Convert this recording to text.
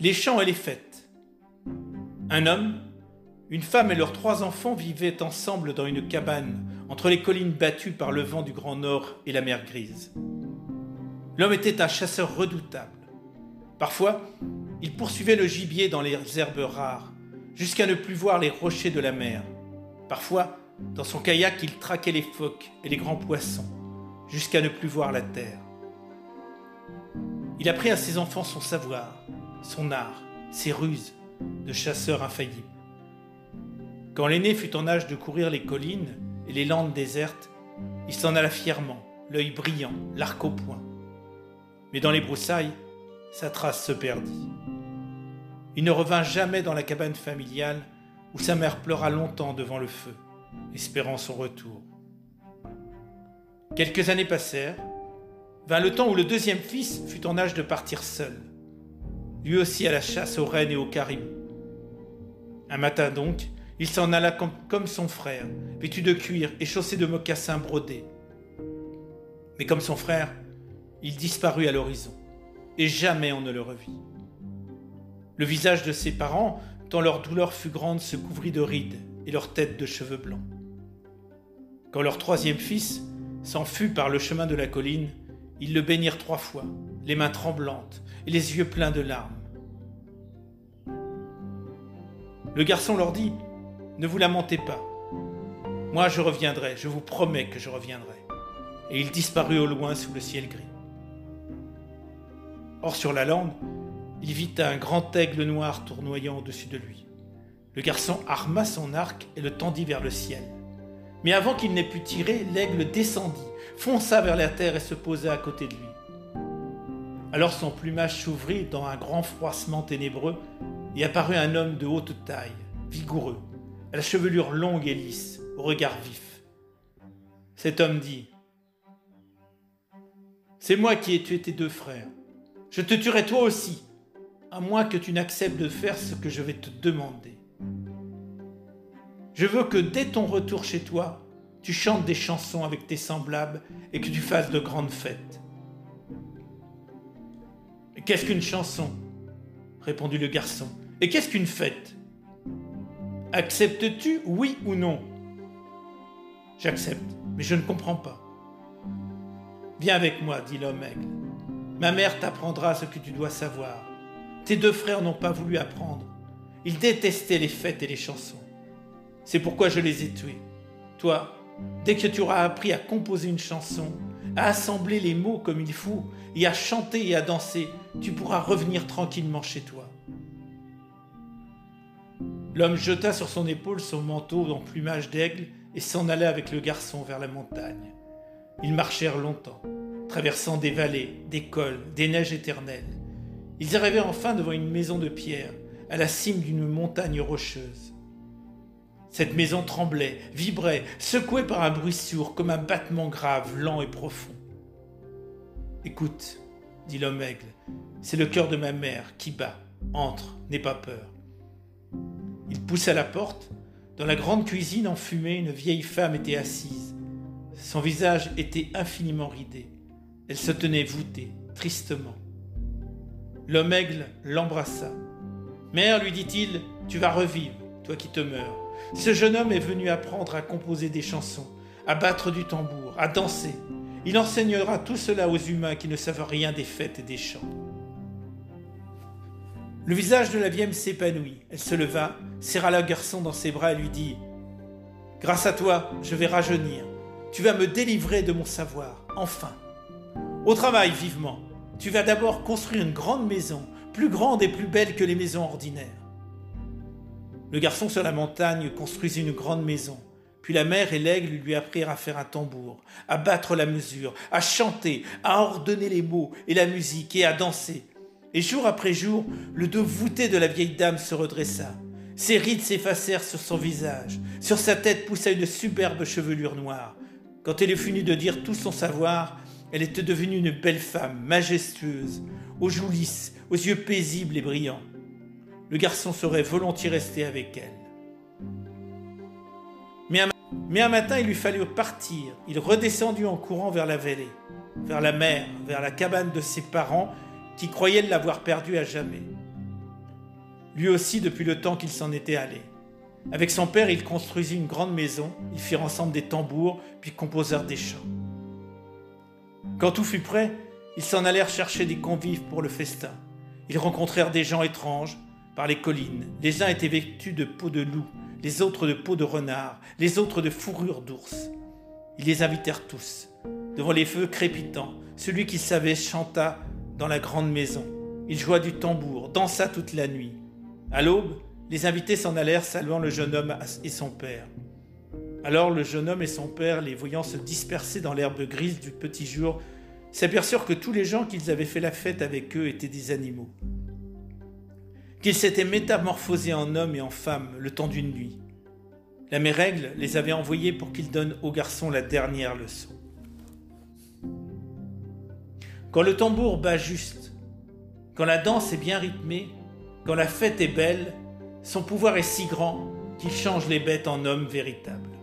les champs et les fêtes. Un homme, une femme et leurs trois enfants vivaient ensemble dans une cabane entre les collines battues par le vent du Grand Nord et la mer grise. L'homme était un chasseur redoutable. Parfois, il poursuivait le gibier dans les herbes rares, jusqu'à ne plus voir les rochers de la mer. Parfois, dans son kayak, il traquait les phoques et les grands poissons, jusqu'à ne plus voir la terre. Il apprit à ses enfants son savoir, son art, ses ruses de chasseur infaillible. Quand l'aîné fut en âge de courir les collines et les landes désertes, il s'en alla fièrement, l'œil brillant, l'arc au poing. Mais dans les broussailles, sa trace se perdit. Il ne revint jamais dans la cabane familiale où sa mère pleura longtemps devant le feu, espérant son retour. Quelques années passèrent, vint le temps où le deuxième fils fut en âge de partir seul, lui aussi à la chasse aux rennes et aux caribous. Un matin donc, il s'en alla comme, son frère, vêtu de cuir et chaussé de mocassins brodés. Mais comme son frère, il disparut à l'horizon, et jamais on ne le revit. Le visage de ses parents, tant leur douleur fut grande, se couvrit de rides et leur tête de cheveux blancs. Quand leur troisième fils s'en fut par le chemin de la colline, ils le bénirent trois fois, les mains tremblantes et les yeux pleins de larmes. Le garçon leur dit Ne vous lamentez pas. Moi je reviendrai, je vous promets que je reviendrai. Et il disparut au loin sous le ciel gris. Or sur la lande, il vit un grand aigle noir tournoyant au-dessus de lui. Le garçon arma son arc et le tendit vers le ciel. Mais avant qu'il n'ait pu tirer, l'aigle descendit, fonça vers la terre et se posa à côté de lui. Alors son plumage s'ouvrit dans un grand froissement ténébreux et apparut un homme de haute taille, vigoureux, à la chevelure longue et lisse, au regard vif. Cet homme dit C'est moi qui ai tué tes deux frères. Je te tuerai toi aussi, à moins que tu n'acceptes de faire ce que je vais te demander. Je veux que dès ton retour chez toi, tu chantes des chansons avec tes semblables et que tu fasses de grandes fêtes. Qu'est-ce qu'une chanson? répondit le garçon. Et qu'est-ce qu'une fête? Acceptes-tu, oui ou non? J'accepte, mais je ne comprends pas. Viens avec moi, dit l'homme aigle. Ma mère t'apprendra ce que tu dois savoir. Tes deux frères n'ont pas voulu apprendre. Ils détestaient les fêtes et les chansons. C'est pourquoi je les ai tués. Toi, dès que tu auras appris à composer une chanson, à assembler les mots comme il faut, et à chanter et à danser, tu pourras revenir tranquillement chez toi. L'homme jeta sur son épaule son manteau en plumage d'aigle et s'en alla avec le garçon vers la montagne. Ils marchèrent longtemps, traversant des vallées, des cols, des neiges éternelles. Ils arrivèrent enfin devant une maison de pierre, à la cime d'une montagne rocheuse. Cette maison tremblait, vibrait, secouée par un bruit sourd, comme un battement grave, lent et profond. Écoute, dit l'homme aigle, c'est le cœur de ma mère qui bat. Entre, n'aie pas peur. Il poussa la porte. Dans la grande cuisine enfumée, une vieille femme était assise. Son visage était infiniment ridé. Elle se tenait voûtée, tristement. L'homme aigle l'embrassa. Mère, lui dit-il, tu vas revivre, toi qui te meurs. Ce jeune homme est venu apprendre à composer des chansons, à battre du tambour, à danser. Il enseignera tout cela aux humains qui ne savent rien des fêtes et des chants. Le visage de la vieille s'épanouit. Elle se leva, serra le garçon dans ses bras et lui dit Grâce à toi, je vais rajeunir. Tu vas me délivrer de mon savoir, enfin. Au travail, vivement. Tu vas d'abord construire une grande maison, plus grande et plus belle que les maisons ordinaires. Le garçon sur la montagne construisit une grande maison. Puis la mère et l'aigle lui apprirent à faire un tambour, à battre la mesure, à chanter, à ordonner les mots et la musique et à danser. Et jour après jour, le dos voûté de la vieille dame se redressa. Ses rides s'effacèrent sur son visage. Sur sa tête poussa une superbe chevelure noire. Quand elle eut fini de dire tout son savoir, elle était devenue une belle femme, majestueuse, aux joues lisses, aux yeux paisibles et brillants. Le garçon serait volontiers resté avec elle. Mais un, matin, il lui fallut partir. Il redescendit en courant vers la vallée, vers la mer, vers la cabane de ses parents qui croyaient l'avoir perdu à jamais. lui aussi depuis le temps qu'il s'en était allé. Avec son père, il construisit une grande maison, ils firent ensemble des tambours, puis composèrent des chants. Quand tout fut prêt, ils s'en allèrent chercher des convives pour le festin. Ils rencontrèrent des gens étranges les collines. Les uns étaient vêtus de peau de loup, les autres de peau de renard, les autres de fourrure d'ours. Ils les invitèrent tous. Devant les feux crépitants, celui qui savait chanta dans la grande maison. Il joua du tambour, dansa toute la nuit. À l'aube, les invités s'en allèrent saluant le jeune homme et son père. Alors le jeune homme et son père, les voyant se disperser dans l'herbe grise du petit jour, s'aperçurent que tous les gens qu'ils avaient fait la fête avec eux étaient des animaux, qu'ils s'étaient métamorphosés en hommes et en femmes le temps d'une nuit. La mère Règle les avait envoyés pour qu'ils donnent aux garçons la dernière leçon. Quand le tambour bat juste, quand la danse est bien rythmée, quand la fête est belle, son pouvoir est si grand qu'il change les bêtes en hommes véritables.